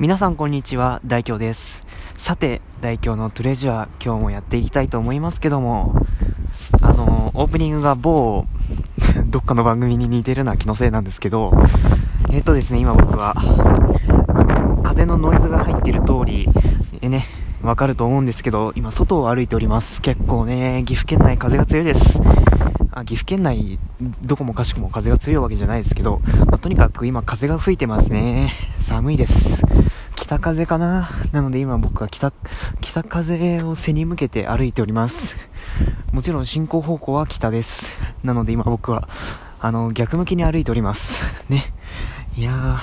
皆さんこんにちは、大京です。さて、大京のトレジャー、今日もやっていきたいと思いますけども、あの、オープニングが某、どっかの番組に似てるのは気のせいなんですけど、えっとですね、今僕は、あの、風のノイズが入っている通り、えね、わかると思うんですけど、今外を歩いております。結構ね、岐阜県内風が強いです。あ岐阜県内、どこもかしこも風が強いわけじゃないですけど、まあとにかく今風が吹いてますね。寒いです。北風かななので今僕は北、北風を背に向けて歩いております。もちろん進行方向は北です。なので今僕は、あの、逆向きに歩いております。ね。いやー、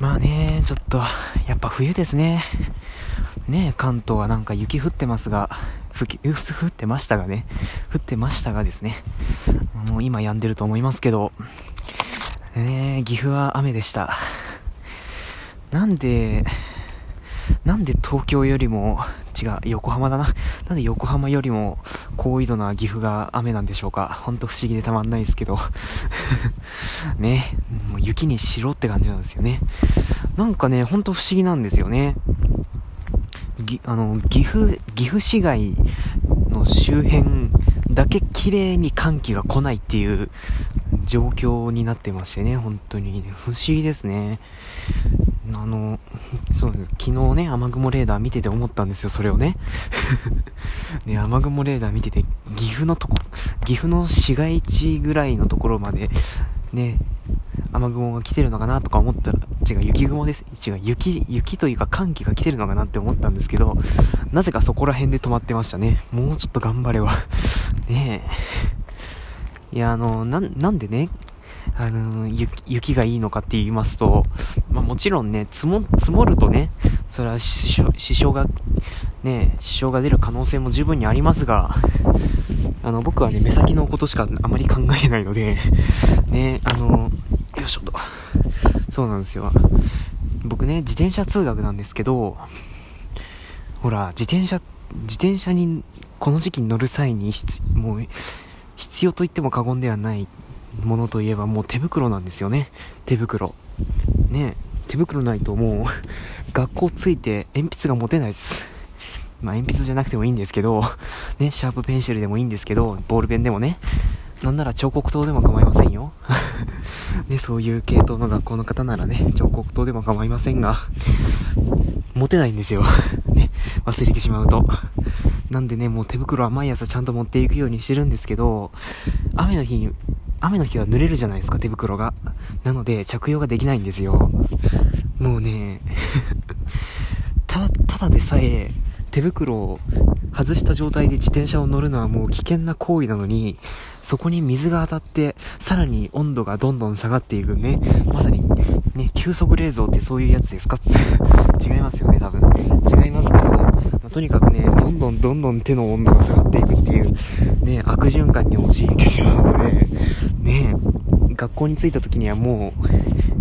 まあね、ちょっと、やっぱ冬ですね。ね関東はなんか雪降ってますが、ふき降ってましたがね、降ってましたがですね、もう今止んでると思いますけど、ね岐阜は雨でした。なんで、なんで東京よりも、違う、横浜だな。なんで横浜よりも高緯度な岐阜が雨なんでしょうか。ほんと不思議でたまんないですけど。ね、もう雪にしろって感じなんですよね。なんかね、ほんと不思議なんですよね。ぎあの岐阜岐阜市街の周辺だけ綺麗に寒気が来ないっていう状況になってましてね、本当に不思議ですね。あの、そうです。昨日ね、雨雲レーダー見てて思ったんですよ、それをね。ね、雨雲レーダー見てて、岐阜のとこ、岐阜の市街地ぐらいのところまで、ね、雨雲が来てるのかなとか思ったら、違う、雪雲です。違う、雪、雪というか寒気が来てるのかなって思ったんですけど、なぜかそこら辺で止まってましたね。もうちょっと頑張れば。ねえ。いや、あの、な、なんでね、あの雪、雪がいいのかって言いますと、まあ、もちろんね、積も、積もるとね、それは支障、支障が、ね、支障が出る可能性も十分にありますが、あの、僕はね、目先のことしかあまり考えないので、ね、あの、よいしょと。そうなんですよ。僕ね、自転車通学なんですけど、ほら、自転車、自転車に、この時期に乗る際に、もう、必要と言っても過言ではないものといえばもう手袋なんですよね。手袋。ね手袋ないともう、学校ついて鉛筆が持てないです。まあ鉛筆じゃなくてもいいんですけど、ね、シャープペンシルでもいいんですけど、ボールペンでもね、なんなら彫刻刀でも構いませんよ。ね、そういう系統の学校の方ならね、彫刻刀でも構いませんが、持てないんですよ。ね、忘れてしまうと。なんでね、もう手袋は毎朝ちゃんと持っていくようにしてるんですけど、雨の日に、雨の日は濡れるじゃないですか、手袋が。なので、着用ができないんですよ。もうね、ただ、ただでさえ、手袋を外した状態で自転車を乗るのはもう危険な行為なのに、そこに水が当たって、さらに温度がどんどん下がっていくね、まさに、ね、急速冷蔵ってそういうやつですか？違いますよね、多分。違いますけど、まあとにかくね、どんどんどんどん手の温度が下がっていくっていう、ね、悪循環に陥ってしまうので、ね、学校に着いた時にはも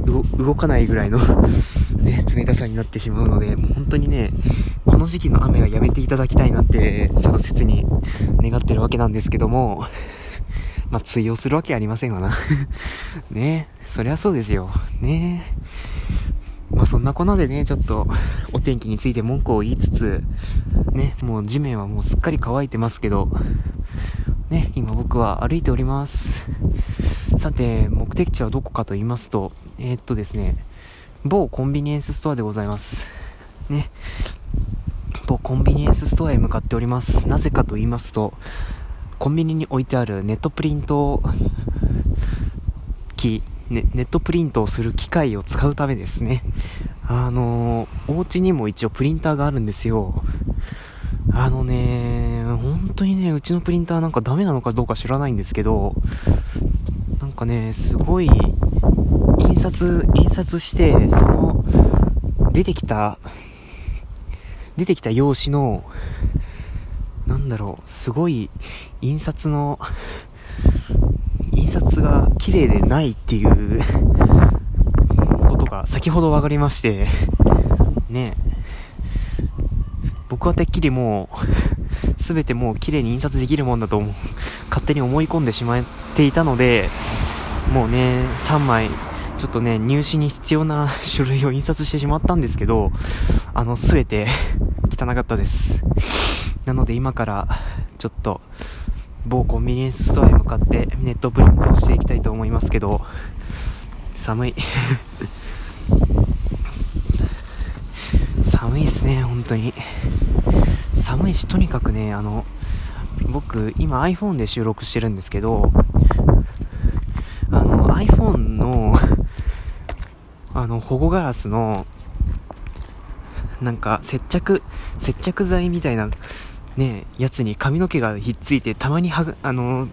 う、動かないぐらいの ね、冷たさになってしまうので、もう本当にね、この時期の雨はやめていただきたいなって、ちょっと切に願ってるわけなんですけども、まあ、通用するわけありませんわな。ねそりゃそうですよ。ねまあ、そんなこんなでね、ちょっと、お天気について文句を言いつつ、ね、もう地面はもうすっかり乾いてますけど、ね、今僕は歩いております。さて、目的地はどこかと言いますと、えー、っとですね、某コンビニエンスストアでございます。ね。某コンビニエンスストアへ向かっております。なぜかと言いますと、コンビニに置いてあるネットプリント機、ね、ネットプリントをする機械を使うためですね。あのー、お家にも一応プリンターがあるんですよ。あのね、本当にね、うちのプリンターなんかダメなのかどうか知らないんですけど、なんかね、すごい、印刷、印刷して、その、出てきた、出てきた用紙の、なんだろう、すごい、印刷の、印刷が綺麗でないっていう、ことが先ほど分かりまして、ね。僕はてっきりもう、すべてもう綺麗に印刷できるもんだと思う 勝手に思い込んでしまっていたので、もうね、3枚、ちょっとね、入試に必要な書類を印刷してしまったんですけど、あの、すべて 汚かったです。なので今から、ちょっと、某コンビニエンスストアへ向かってネットプリントをしていきたいと思いますけど、寒い 寒いっすね、本当に。寒いし、とにかくね、あの、僕、今 iPhone で収録してるんですけど、あの、iPhone のあの、保護ガラスの、なんか、接着、接着剤みたいな、ね、やつに髪の毛がひっついて、たまにはあの、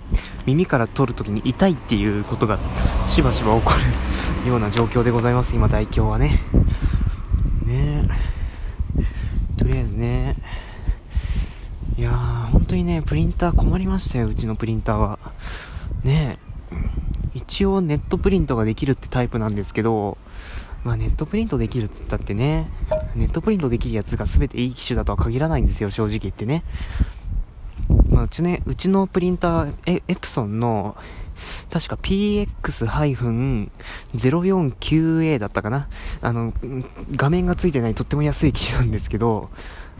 耳から取るときに痛いっていうことが、しばしば起こるような状況でございます、今、代表はね。ねとりあえずね、いやー、本当にね、プリンター困りましたよ、うちのプリンターは。ね一応ネットプリントができるってタイプなんですけど、まあネットプリントできるっつったってね、ネットプリントできるやつが全ていい機種だとは限らないんですよ、正直言ってね。まあうちね、うちのプリンター、エエプソンの、確か PX-049A だったかな。あの、画面がついてないとっても安い機種なんですけど、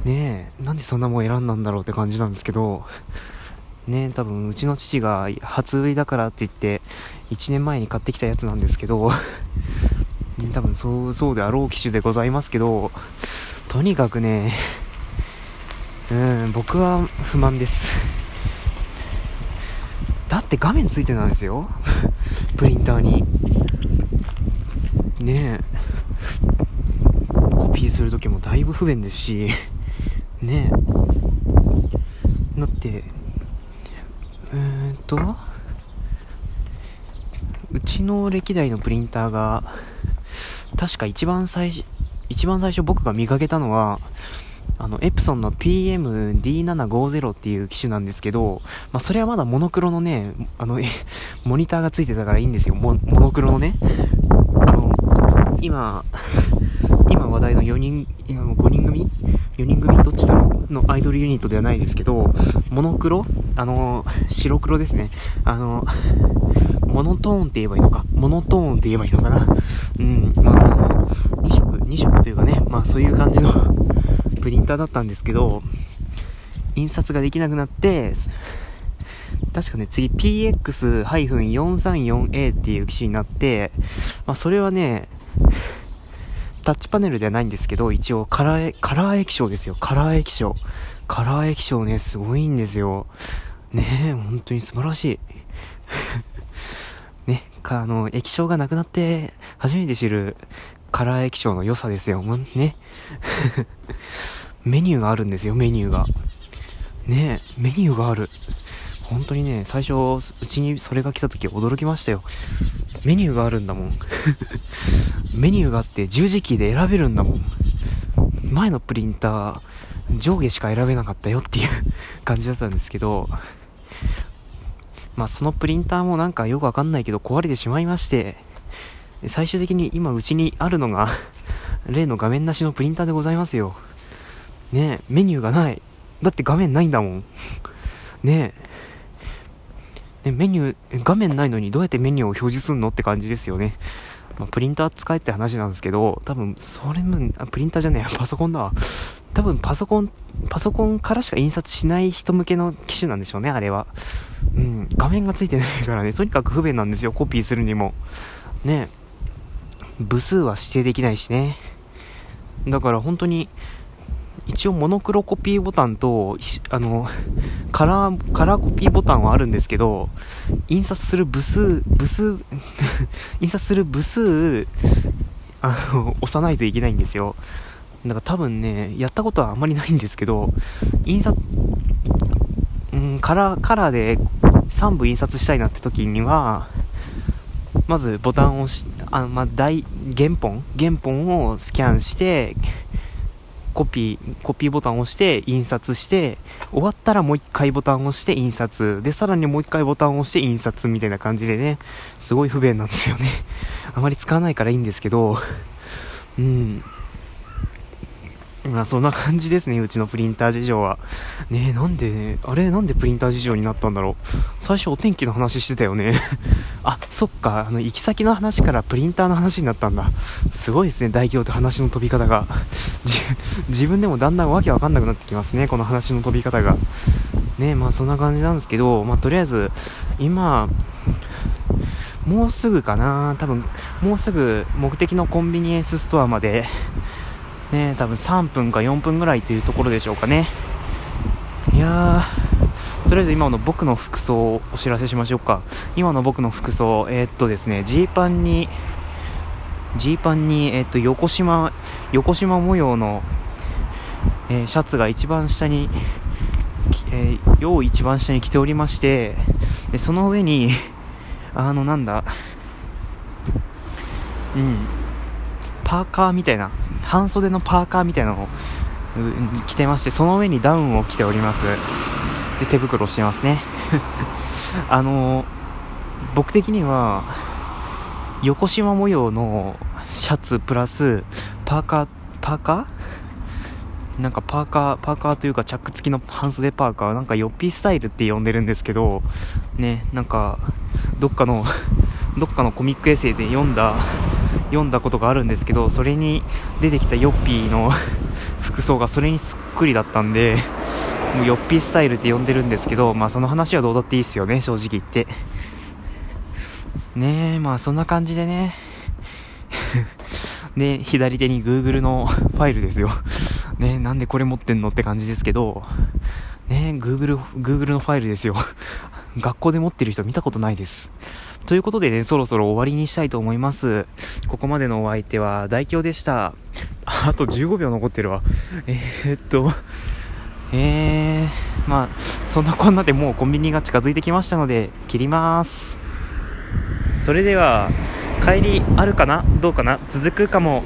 ねえ、なんでそんなもん選んだんだろうって感じなんですけど、ね多分うちの父が初売りだからって言って1年前に買ってきたやつなんですけど多分そうそうであろう機種でございますけどとにかくねうん僕は不満ですだって画面ついてたんですよ。プリンターに。ねえ。コピーするときもだいぶ不便ですし。ねえ。だってえー、っとうちの歴代のプリンターが確か一番最初一番最初僕が見かけたのはあの、エプソンの PM-D750 っていう機種なんですけど、まあ、それはまだモノクロのね、あの、モニターがついてたからいいんですよ。モノクロのね。あの、今、今話題の4人、今5人組 ?4 人組？どっちだろう？のアイドルユニットではないですけど、モノクロ？あの、白黒ですね。あの、モノトーンって言えばいいのか？モノトーンって言えばいいのかな？うん、まあその、2色、2色というかね、まあそういう感じのリンターだったんですけど、印刷ができなくなって、確かね、次 PX-434A っていう機種になって、まあそれはね、タッチパネルではないんですけど、一応カラー、カラー液晶ですよ。カラー液晶。カラー液晶ね、すごいんですよ。ねえ、本当に素晴らしい。ね、か、あの、液晶がなくなって初めて知るカラー液晶の良さですよ。ね。メニューがあるんですよ、メニューが。ねえ、メニューがある。本当にね、最初、うちにそれが来た時驚きましたよ。メニューがあるんだもん。メニューがあって十字キーで選べるんだもん。前のプリンター、上下しか選べなかったよっていう 感じだったんですけど、まあそのプリンターもなんかよくわかんないけど壊れてしまいまして、最終的に今うちにあるのが例の画面なしのプリンターでございますよ。ね、メニューがない。だって画面ないんだもん。ねえ。ね、メニュー、画面ないのにどうやってメニューを表示するの？って感じですよね。まあ、プリンター使えって話なんですけど、多分、それも、プリンターじゃねえ、パソコンだわ。多分、パソコン、パソコンからしか印刷しない人向けの機種なんでしょうね、あれは。うん、画面がついてないからね、とにかく不便なんですよ、コピーするにも。ね部数は指定できないしね。だから本当に、一応モノクロコピーボタンと、あの、カラー、カラーコピーボタンはあるんですけど、印刷する部数、部数 印刷する部数、あの、押さないといけないんですよ。だから多分ね、やったことはあんまりないんですけど、印刷、うん、カラー、カラーで3部印刷したいなって時には、まずボタンを押し、あまあ、大、原本原本をスキャンして、コピー、コピーボタンを押して印刷して、終わったらもう一回ボタンを押して印刷。で、さらにもう一回ボタンを押して印刷みたいな感じでね、すごい不便なんですよね。あまり使わないからいいんですけど、うん。まあそんな感じですね、うちのプリンター事情は。ねえ、なんで、あれなんでプリンター事情になったんだろう。最初お天気の話してたよね。あ、そっか、あの、行き先の話からプリンターの話になったんだ。すごいですね、大表って話の飛び方が。自分でもだんだんわけわかんなくなってきますね、この話の飛び方が。ねまあそんな感じなんですけど、まあとりあえず、今、もうすぐかな多分、もうすぐ目的のコンビニエンスストアまでね、多分3分か4分ぐらいというところでしょうかね。いやー、とりあえず今の僕の服装をお知らせしましょうか。今の僕の服装、えー、っとですね、ジーパンに、ジーパンに、えー、っと、横島、横島模様の、えー、シャツが一番下に、えー、よう一番下に着ておりまして、でその上に、あの、なんだ、うん、パーカーみたいな、半袖のパーカーみたいなのを着てまして、その上にダウンを着ております。で、手袋してますね。あの僕的には、横縞模様のシャツプラス、パーカー、パーカー？なんかパーカー、パーカーというかチャック付きの半袖パーカー、なんかヨッピースタイルって呼んでるんですけど、ね、なんか、どっかの、どっかのコミックエッセイで読んだ読んだことがあるんですけどそれに出てきたヨッピーの 服装がそれにそっくりだったんでもうヨッピースタイルって呼んでるんですけどまあその話はどうだっていいですよね正直言って。ねえまあそんな感じでね。で 左手に Google のファイルですよ。ねなんでこれ持ってんのって感じですけど。ね Google, Google のファイルですよ。学校で持ってる人見たことないですということでね、そろそろ終わりにしたいと思います。ここまでのお相手は大京でした。あと15秒残ってるわ。えー、っと、えー、まあ、そんなこんなでもうコンビニが近づいてきましたので、切ります。それでは、帰りあるかな？どうかな？続くかも。